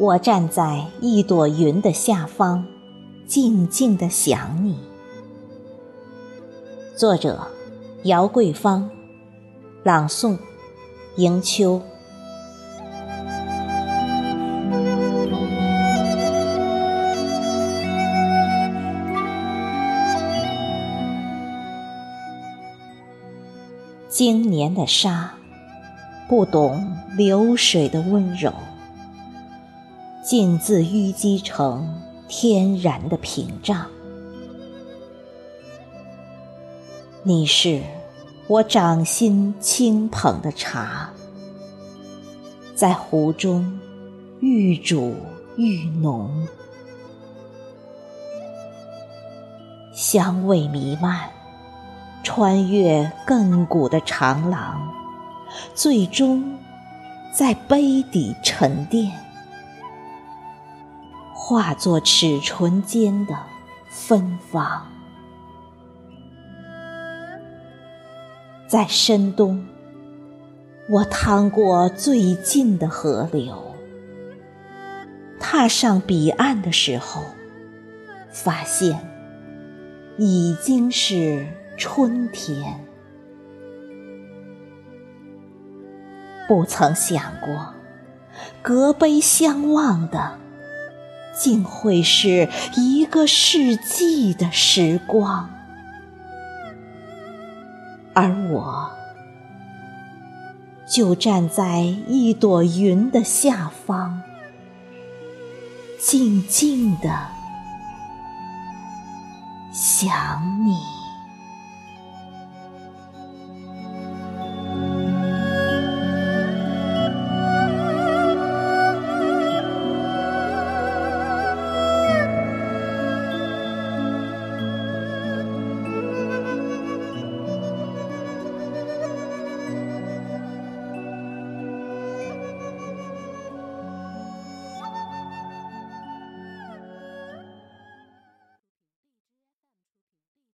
我站在一朵云的下方，静静的想你。作者：姚桂芳，朗诵：迎秋。经年的沙，不懂流水的温柔。竟自淤积成天然的屏障。你是我掌心轻捧的茶，在壶中愈煮愈浓，香味弥漫，穿越亘古的长廊，最终在杯底沉淀。化作齿唇间的芬芳，在深冬，我趟过最近的河流，踏上彼岸的时候，发现已经是春天。不曾想过，隔杯相望的。竟会是一个世纪的时光，而我就站在一朵云的下方，静静的想你。